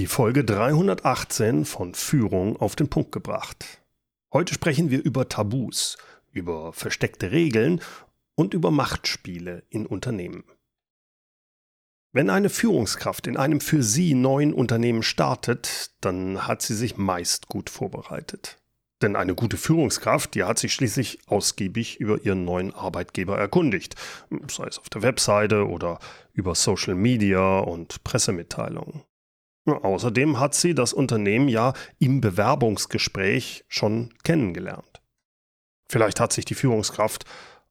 Die Folge 318 von Führung auf den Punkt gebracht. Heute sprechen wir über Tabus, über versteckte Regeln und über Machtspiele in Unternehmen. Wenn eine Führungskraft in einem für sie neuen Unternehmen startet, dann hat sie sich meist gut vorbereitet. Denn eine gute Führungskraft, die hat sich schließlich ausgiebig über ihren neuen Arbeitgeber erkundigt, sei es auf der Webseite oder über Social Media und Pressemitteilungen. Außerdem hat sie das Unternehmen ja im Bewerbungsgespräch schon kennengelernt. Vielleicht hat sich die Führungskraft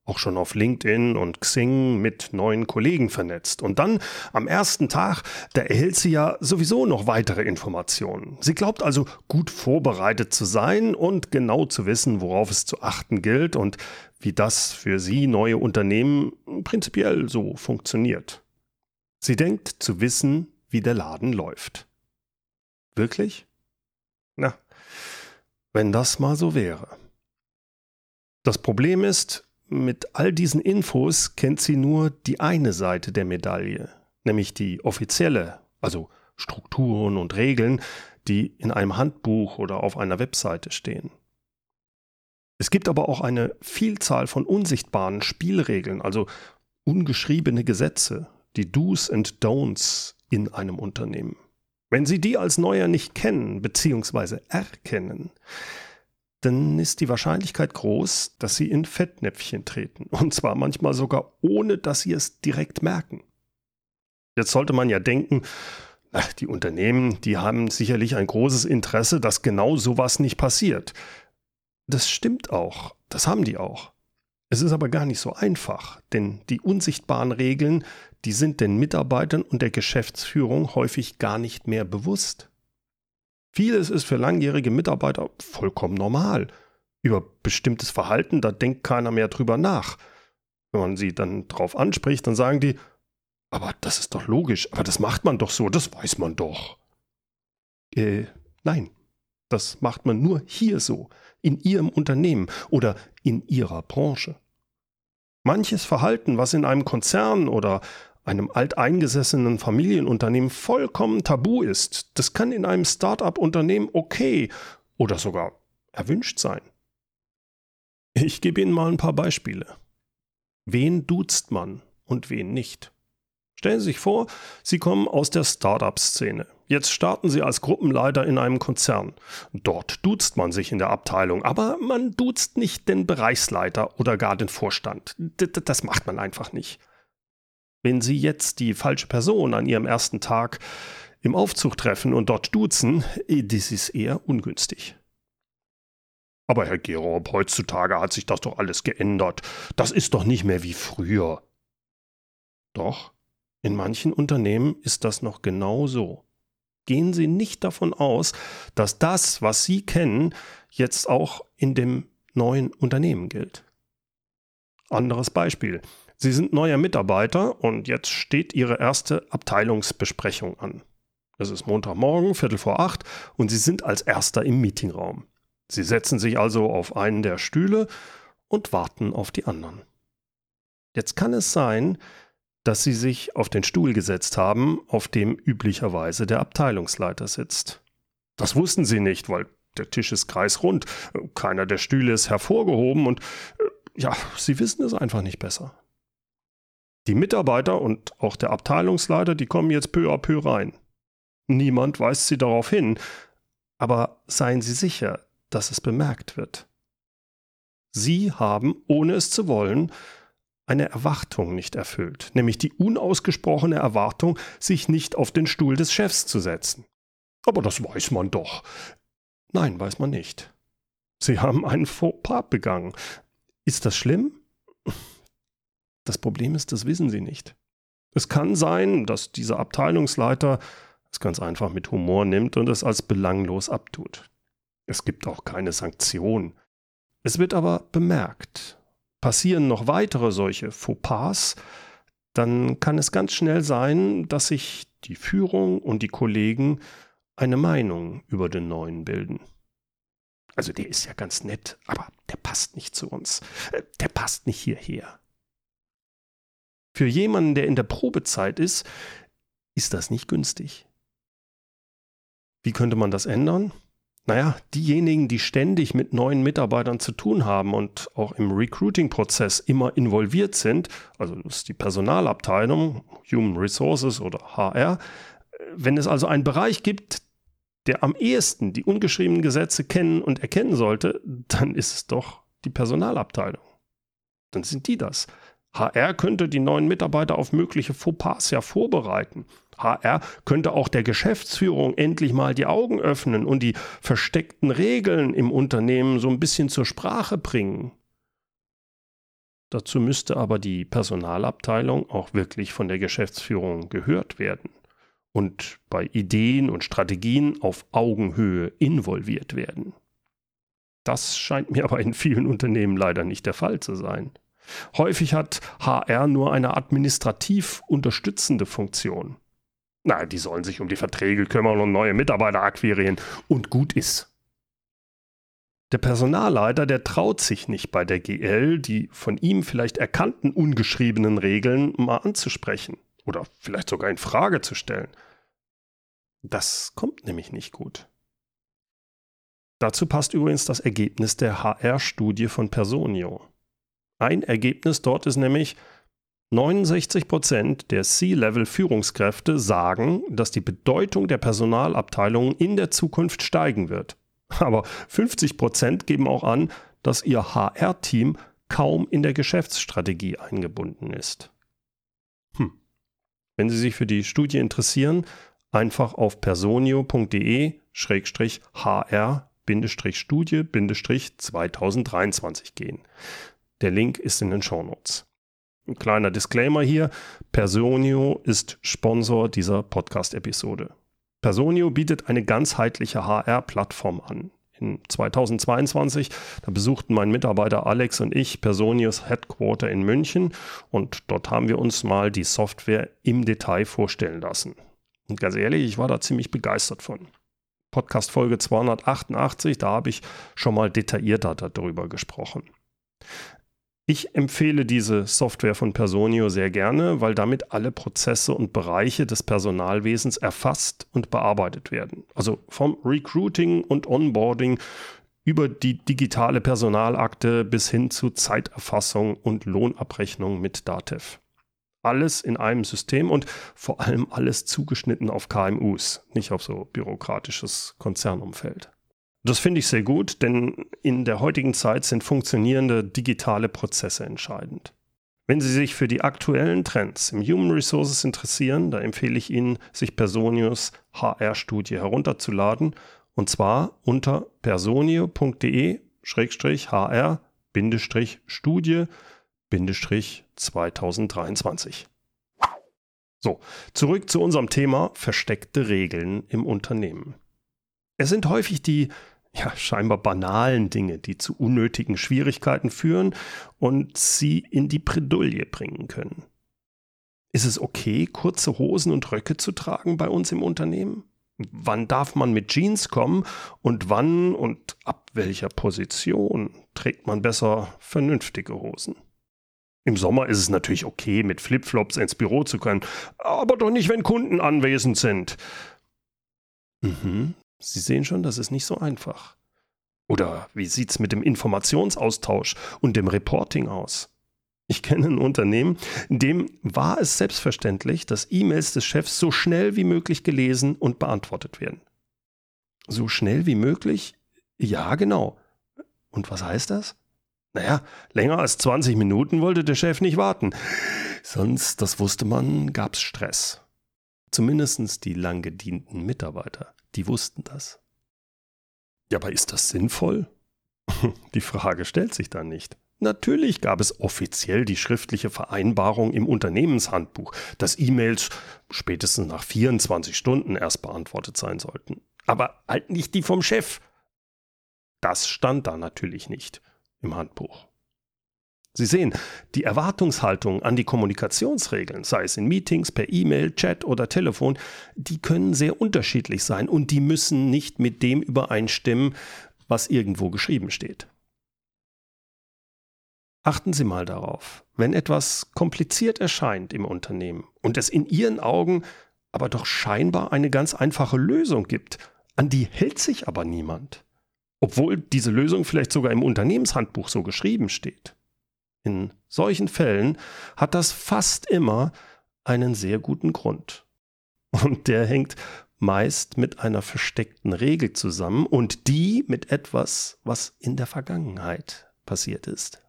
auch schon auf LinkedIn und Xing mit neuen Kollegen vernetzt. Und dann am ersten Tag, da erhält sie ja sowieso noch weitere Informationen. Sie glaubt also gut vorbereitet zu sein und genau zu wissen, worauf es zu achten gilt und wie das für sie neue Unternehmen prinzipiell so funktioniert. Sie denkt zu wissen, wie der Laden läuft. Wirklich? Na, wenn das mal so wäre. Das Problem ist, mit all diesen Infos kennt sie nur die eine Seite der Medaille, nämlich die offizielle, also Strukturen und Regeln, die in einem Handbuch oder auf einer Webseite stehen. Es gibt aber auch eine Vielzahl von unsichtbaren Spielregeln, also ungeschriebene Gesetze, die Do's and Don'ts in einem Unternehmen. Wenn Sie die als Neuer nicht kennen bzw. erkennen, dann ist die Wahrscheinlichkeit groß, dass Sie in Fettnäpfchen treten. Und zwar manchmal sogar ohne, dass Sie es direkt merken. Jetzt sollte man ja denken, die Unternehmen, die haben sicherlich ein großes Interesse, dass genau sowas nicht passiert. Das stimmt auch, das haben die auch. Es ist aber gar nicht so einfach, denn die unsichtbaren Regeln, die sind den Mitarbeitern und der Geschäftsführung häufig gar nicht mehr bewusst. Vieles ist für langjährige Mitarbeiter vollkommen normal. Über bestimmtes Verhalten, da denkt keiner mehr drüber nach. Wenn man sie dann drauf anspricht, dann sagen die, aber das ist doch logisch, aber das macht man doch so, das weiß man doch. Äh, nein, das macht man nur hier so, in Ihrem Unternehmen oder in Ihrer Branche. Manches Verhalten, was in einem Konzern oder einem alteingesessenen Familienunternehmen vollkommen tabu ist, das kann in einem Start-up-Unternehmen okay oder sogar erwünscht sein. Ich gebe Ihnen mal ein paar Beispiele. Wen duzt man und wen nicht? Stellen Sie sich vor, Sie kommen aus der Startup-Szene. Jetzt starten Sie als Gruppenleiter in einem Konzern. Dort duzt man sich in der Abteilung, aber man duzt nicht den Bereichsleiter oder gar den Vorstand. Das macht man einfach nicht. Wenn Sie jetzt die falsche Person an Ihrem ersten Tag im Aufzug treffen und dort duzen, eh, das ist eher ungünstig. Aber Herr Gerob, heutzutage hat sich das doch alles geändert. Das ist doch nicht mehr wie früher. Doch, in manchen Unternehmen ist das noch genau so. Gehen Sie nicht davon aus, dass das, was Sie kennen, jetzt auch in dem neuen Unternehmen gilt. Anderes Beispiel. Sie sind neuer Mitarbeiter und jetzt steht Ihre erste Abteilungsbesprechung an. Es ist Montagmorgen, Viertel vor acht, und Sie sind als Erster im Meetingraum. Sie setzen sich also auf einen der Stühle und warten auf die anderen. Jetzt kann es sein, dass sie sich auf den Stuhl gesetzt haben, auf dem üblicherweise der Abteilungsleiter sitzt. Das wussten sie nicht, weil der Tisch ist kreisrund, keiner der Stühle ist hervorgehoben und äh, ja, sie wissen es einfach nicht besser. Die Mitarbeiter und auch der Abteilungsleiter, die kommen jetzt peu à peu rein. Niemand weist sie darauf hin, aber seien Sie sicher, dass es bemerkt wird. Sie haben, ohne es zu wollen, eine Erwartung nicht erfüllt, nämlich die unausgesprochene Erwartung, sich nicht auf den Stuhl des Chefs zu setzen. Aber das weiß man doch. Nein, weiß man nicht. Sie haben einen Fauxpas begangen. Ist das schlimm? Das Problem ist, das wissen Sie nicht. Es kann sein, dass dieser Abteilungsleiter es ganz einfach mit Humor nimmt und es als belanglos abtut. Es gibt auch keine Sanktion. Es wird aber bemerkt passieren noch weitere solche Fauxpas, dann kann es ganz schnell sein, dass sich die Führung und die Kollegen eine Meinung über den Neuen bilden. Also der ist ja ganz nett, aber der passt nicht zu uns. Äh, der passt nicht hierher. Für jemanden, der in der Probezeit ist, ist das nicht günstig. Wie könnte man das ändern? Naja, diejenigen, die ständig mit neuen Mitarbeitern zu tun haben und auch im Recruiting-Prozess immer involviert sind, also das ist die Personalabteilung, Human Resources oder HR, wenn es also einen Bereich gibt, der am ehesten die ungeschriebenen Gesetze kennen und erkennen sollte, dann ist es doch die Personalabteilung. Dann sind die das. HR könnte die neuen Mitarbeiter auf mögliche Fauxpas ja vorbereiten. HR könnte auch der Geschäftsführung endlich mal die Augen öffnen und die versteckten Regeln im Unternehmen so ein bisschen zur Sprache bringen. Dazu müsste aber die Personalabteilung auch wirklich von der Geschäftsführung gehört werden und bei Ideen und Strategien auf Augenhöhe involviert werden. Das scheint mir aber in vielen Unternehmen leider nicht der Fall zu sein. Häufig hat HR nur eine administrativ unterstützende Funktion. Na, die sollen sich um die Verträge kümmern und neue Mitarbeiter akquirieren und gut ist. Der Personalleiter, der traut sich nicht bei der GL, die von ihm vielleicht erkannten ungeschriebenen Regeln mal anzusprechen oder vielleicht sogar in Frage zu stellen. Das kommt nämlich nicht gut. Dazu passt übrigens das Ergebnis der HR-Studie von Personio. Ein Ergebnis dort ist nämlich, 69 Prozent der C-Level-Führungskräfte sagen, dass die Bedeutung der Personalabteilungen in der Zukunft steigen wird. Aber 50 Prozent geben auch an, dass ihr HR-Team kaum in der Geschäftsstrategie eingebunden ist. Hm. Wenn Sie sich für die Studie interessieren, einfach auf personio.de-hr-studie-2023 gehen. Der Link ist in den Shownotes. Ein kleiner Disclaimer hier. Personio ist Sponsor dieser Podcast-Episode. Personio bietet eine ganzheitliche HR-Plattform an. In 2022, da besuchten mein Mitarbeiter Alex und ich Personios Headquarter in München und dort haben wir uns mal die Software im Detail vorstellen lassen. Und ganz ehrlich, ich war da ziemlich begeistert von. Podcast Folge 288, da habe ich schon mal detaillierter darüber gesprochen. Ich empfehle diese Software von Personio sehr gerne, weil damit alle Prozesse und Bereiche des Personalwesens erfasst und bearbeitet werden. Also vom Recruiting und Onboarding über die digitale Personalakte bis hin zu Zeiterfassung und Lohnabrechnung mit Datev. Alles in einem System und vor allem alles zugeschnitten auf KMUs, nicht auf so bürokratisches Konzernumfeld. Das finde ich sehr gut, denn in der heutigen Zeit sind funktionierende digitale Prozesse entscheidend. Wenn Sie sich für die aktuellen Trends im Human Resources interessieren, da empfehle ich Ihnen, sich Personius HR-Studie herunterzuladen und zwar unter personio.de-hr-studie-2023. So, zurück zu unserem Thema versteckte Regeln im Unternehmen. Es sind häufig die ja, scheinbar banalen Dinge, die zu unnötigen Schwierigkeiten führen und sie in die Bredouille bringen können. Ist es okay, kurze Hosen und Röcke zu tragen bei uns im Unternehmen? Wann darf man mit Jeans kommen und wann und ab welcher Position trägt man besser vernünftige Hosen? Im Sommer ist es natürlich okay, mit Flipflops ins Büro zu können, aber doch nicht, wenn Kunden anwesend sind. Mhm, Sie sehen schon, das ist nicht so einfach. Oder wie sieht es mit dem Informationsaustausch und dem Reporting aus? Ich kenne ein Unternehmen, in dem war es selbstverständlich, dass E-Mails des Chefs so schnell wie möglich gelesen und beantwortet werden. So schnell wie möglich? Ja, genau. Und was heißt das? Naja, länger als 20 Minuten wollte der Chef nicht warten. Sonst, das wusste man, gab es Stress. Zumindest die lang gedienten Mitarbeiter. Die wussten das. Ja, aber ist das sinnvoll? Die Frage stellt sich dann nicht. Natürlich gab es offiziell die schriftliche Vereinbarung im Unternehmenshandbuch, dass E-Mails spätestens nach 24 Stunden erst beantwortet sein sollten. Aber halt nicht die vom Chef. Das stand da natürlich nicht im Handbuch. Sie sehen, die Erwartungshaltung an die Kommunikationsregeln, sei es in Meetings, per E-Mail, Chat oder Telefon, die können sehr unterschiedlich sein und die müssen nicht mit dem übereinstimmen, was irgendwo geschrieben steht. Achten Sie mal darauf, wenn etwas kompliziert erscheint im Unternehmen und es in Ihren Augen aber doch scheinbar eine ganz einfache Lösung gibt, An die hält sich aber niemand. Obwohl diese Lösung vielleicht sogar im Unternehmenshandbuch so geschrieben steht. In solchen Fällen hat das fast immer einen sehr guten Grund. Und der hängt meist mit einer versteckten Regel zusammen und die mit etwas, was in der Vergangenheit passiert ist.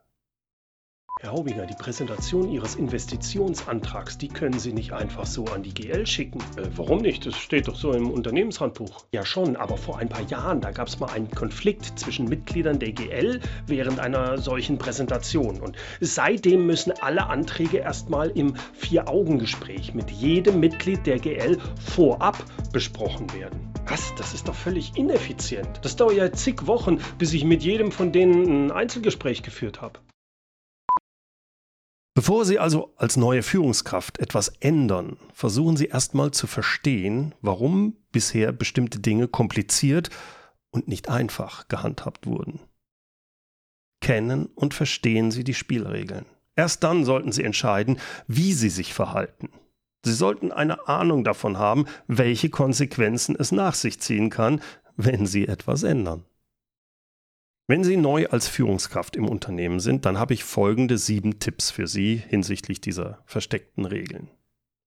Herr Haubinger, die Präsentation Ihres Investitionsantrags, die können Sie nicht einfach so an die GL schicken. Äh, warum nicht? Das steht doch so im Unternehmenshandbuch. Ja schon, aber vor ein paar Jahren, da gab es mal einen Konflikt zwischen Mitgliedern der GL während einer solchen Präsentation. Und seitdem müssen alle Anträge erstmal im Vier-Augen-Gespräch mit jedem Mitglied der GL vorab besprochen werden. Was? Das ist doch völlig ineffizient. Das dauert ja zig Wochen, bis ich mit jedem von denen ein Einzelgespräch geführt habe. Bevor Sie also als neue Führungskraft etwas ändern, versuchen Sie erstmal zu verstehen, warum bisher bestimmte Dinge kompliziert und nicht einfach gehandhabt wurden. Kennen und verstehen Sie die Spielregeln. Erst dann sollten Sie entscheiden, wie Sie sich verhalten. Sie sollten eine Ahnung davon haben, welche Konsequenzen es nach sich ziehen kann, wenn Sie etwas ändern. Wenn Sie neu als Führungskraft im Unternehmen sind, dann habe ich folgende sieben Tipps für Sie hinsichtlich dieser versteckten Regeln.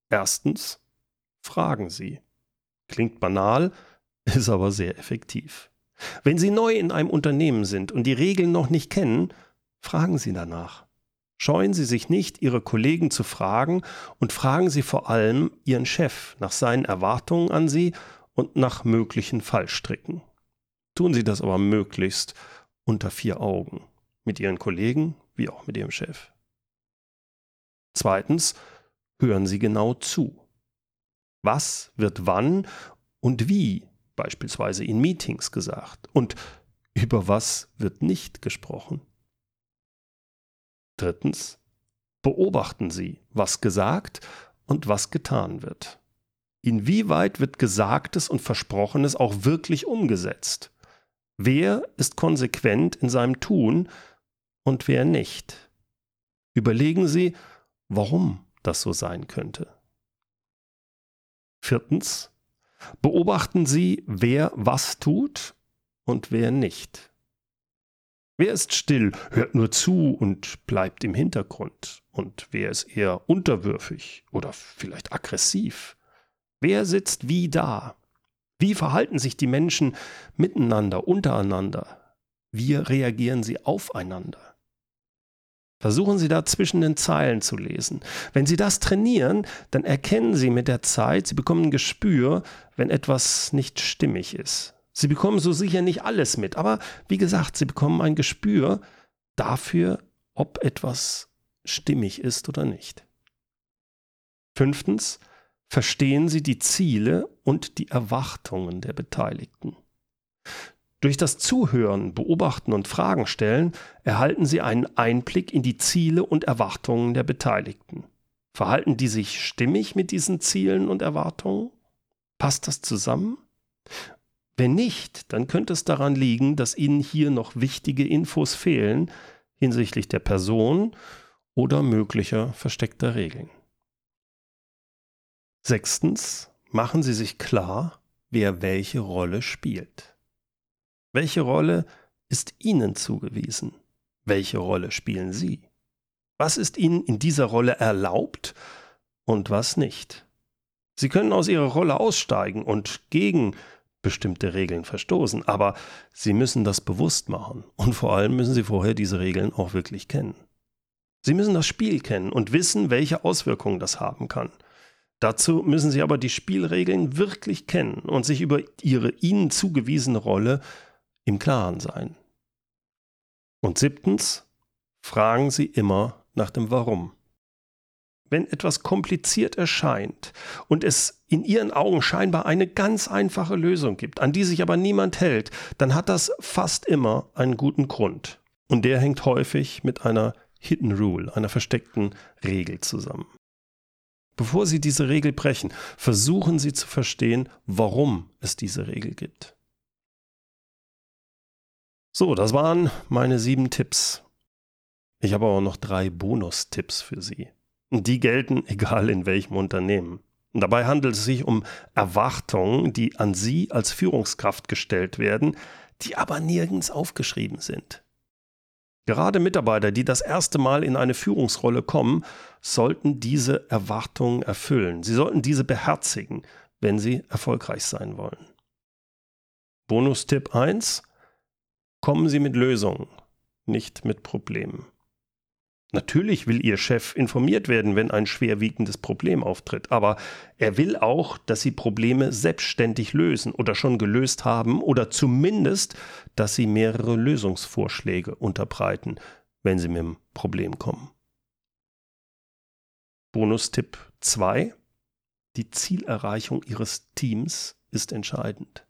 Erstens, fragen Sie. Klingt banal, ist aber sehr effektiv. Wenn Sie neu in einem Unternehmen sind und die Regeln noch nicht kennen, fragen Sie danach. Scheuen Sie sich nicht, Ihre Kollegen zu fragen und fragen Sie vor allem Ihren Chef nach seinen Erwartungen an Sie und nach möglichen Fallstricken. Tun Sie das aber möglichst unter vier Augen, mit ihren Kollegen wie auch mit ihrem Chef. Zweitens, hören Sie genau zu. Was wird wann und wie beispielsweise in Meetings gesagt und über was wird nicht gesprochen. Drittens, beobachten Sie, was gesagt und was getan wird. Inwieweit wird Gesagtes und Versprochenes auch wirklich umgesetzt? Wer ist konsequent in seinem Tun und wer nicht? Überlegen Sie, warum das so sein könnte. Viertens, beobachten Sie, wer was tut und wer nicht. Wer ist still, hört nur zu und bleibt im Hintergrund? Und wer ist eher unterwürfig oder vielleicht aggressiv? Wer sitzt wie da? Wie verhalten sich die Menschen miteinander, untereinander? Wie reagieren sie aufeinander? Versuchen Sie da zwischen den Zeilen zu lesen. Wenn Sie das trainieren, dann erkennen Sie mit der Zeit, Sie bekommen ein Gespür, wenn etwas nicht stimmig ist. Sie bekommen so sicher nicht alles mit, aber wie gesagt, Sie bekommen ein Gespür dafür, ob etwas stimmig ist oder nicht. Fünftens, verstehen sie die Ziele und die Erwartungen der Beteiligten. Durch das Zuhören, Beobachten und Fragen stellen erhalten sie einen Einblick in die Ziele und Erwartungen der Beteiligten. Verhalten die sich stimmig mit diesen Zielen und Erwartungen? Passt das zusammen? Wenn nicht, dann könnte es daran liegen, dass Ihnen hier noch wichtige Infos fehlen hinsichtlich der Person oder möglicher versteckter Regeln. Sechstens, machen Sie sich klar, wer welche Rolle spielt. Welche Rolle ist Ihnen zugewiesen? Welche Rolle spielen Sie? Was ist Ihnen in dieser Rolle erlaubt und was nicht? Sie können aus Ihrer Rolle aussteigen und gegen bestimmte Regeln verstoßen, aber Sie müssen das bewusst machen und vor allem müssen Sie vorher diese Regeln auch wirklich kennen. Sie müssen das Spiel kennen und wissen, welche Auswirkungen das haben kann. Dazu müssen Sie aber die Spielregeln wirklich kennen und sich über Ihre Ihnen zugewiesene Rolle im Klaren sein. Und siebtens, fragen Sie immer nach dem Warum. Wenn etwas kompliziert erscheint und es in Ihren Augen scheinbar eine ganz einfache Lösung gibt, an die sich aber niemand hält, dann hat das fast immer einen guten Grund. Und der hängt häufig mit einer Hidden Rule, einer versteckten Regel zusammen. Bevor Sie diese Regel brechen, versuchen Sie zu verstehen, warum es diese Regel gibt. So, das waren meine sieben Tipps. Ich habe aber noch drei Bonustipps für Sie. Die gelten egal in welchem Unternehmen. Dabei handelt es sich um Erwartungen, die an Sie als Führungskraft gestellt werden, die aber nirgends aufgeschrieben sind. Gerade Mitarbeiter, die das erste Mal in eine Führungsrolle kommen, sollten diese Erwartungen erfüllen. Sie sollten diese beherzigen, wenn sie erfolgreich sein wollen. Bonustipp 1. Kommen Sie mit Lösungen, nicht mit Problemen. Natürlich will Ihr Chef informiert werden, wenn ein schwerwiegendes Problem auftritt, aber er will auch, dass Sie Probleme selbstständig lösen oder schon gelöst haben oder zumindest, dass Sie mehrere Lösungsvorschläge unterbreiten, wenn Sie mit dem Problem kommen. Bonustipp 2. Die Zielerreichung Ihres Teams ist entscheidend.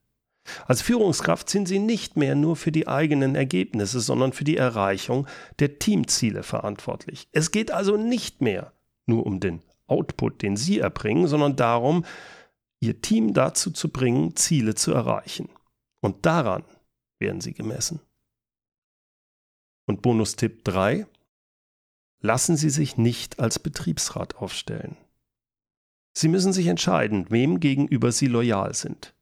Als Führungskraft sind Sie nicht mehr nur für die eigenen Ergebnisse, sondern für die Erreichung der Teamziele verantwortlich. Es geht also nicht mehr nur um den Output, den Sie erbringen, sondern darum, Ihr Team dazu zu bringen, Ziele zu erreichen. Und daran werden Sie gemessen. Und Bonustipp 3. Lassen Sie sich nicht als Betriebsrat aufstellen. Sie müssen sich entscheiden, wem gegenüber Sie loyal sind.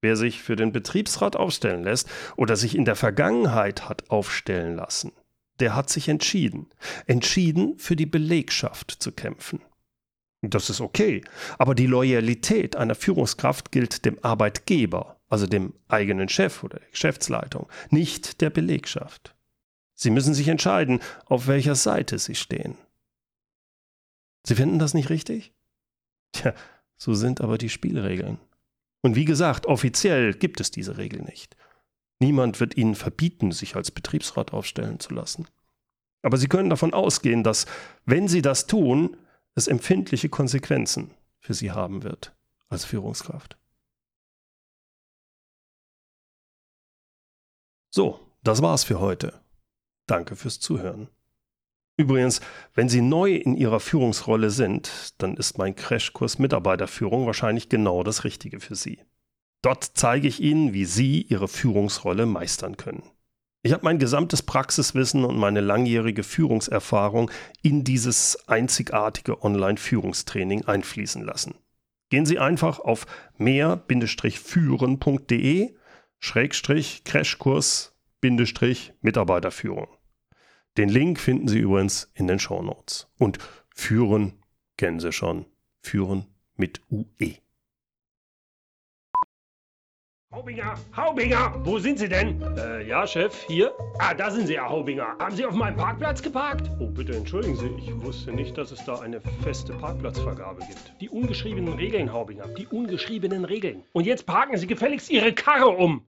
Wer sich für den Betriebsrat aufstellen lässt oder sich in der Vergangenheit hat aufstellen lassen, der hat sich entschieden. Entschieden, für die Belegschaft zu kämpfen. Das ist okay, aber die Loyalität einer Führungskraft gilt dem Arbeitgeber, also dem eigenen Chef oder der Geschäftsleitung, nicht der Belegschaft. Sie müssen sich entscheiden, auf welcher Seite Sie stehen. Sie finden das nicht richtig? Tja, so sind aber die Spielregeln. Und wie gesagt, offiziell gibt es diese Regel nicht. Niemand wird Ihnen verbieten, sich als Betriebsrat aufstellen zu lassen. Aber Sie können davon ausgehen, dass, wenn Sie das tun, es empfindliche Konsequenzen für Sie haben wird als Führungskraft. So, das war's für heute. Danke fürs Zuhören. Übrigens, wenn Sie neu in Ihrer Führungsrolle sind, dann ist mein Crashkurs Mitarbeiterführung wahrscheinlich genau das Richtige für Sie. Dort zeige ich Ihnen, wie Sie Ihre Führungsrolle meistern können. Ich habe mein gesamtes Praxiswissen und meine langjährige Führungserfahrung in dieses einzigartige Online-Führungstraining einfließen lassen. Gehen Sie einfach auf mehr-führen.de Schrägstrich Crashkurs Mitarbeiterführung. Den Link finden Sie übrigens in den Show Notes. Und führen kennen Sie schon. Führen mit UE. Haubinger, Haubinger, wo sind Sie denn? Äh, ja, Chef, hier. Ah, da sind Sie, Herr Haubinger. Haben Sie auf meinem Parkplatz geparkt? Oh, bitte entschuldigen Sie, ich wusste nicht, dass es da eine feste Parkplatzvergabe gibt. Die ungeschriebenen Regeln, Haubinger, die ungeschriebenen Regeln. Und jetzt parken Sie gefälligst Ihre Karre um.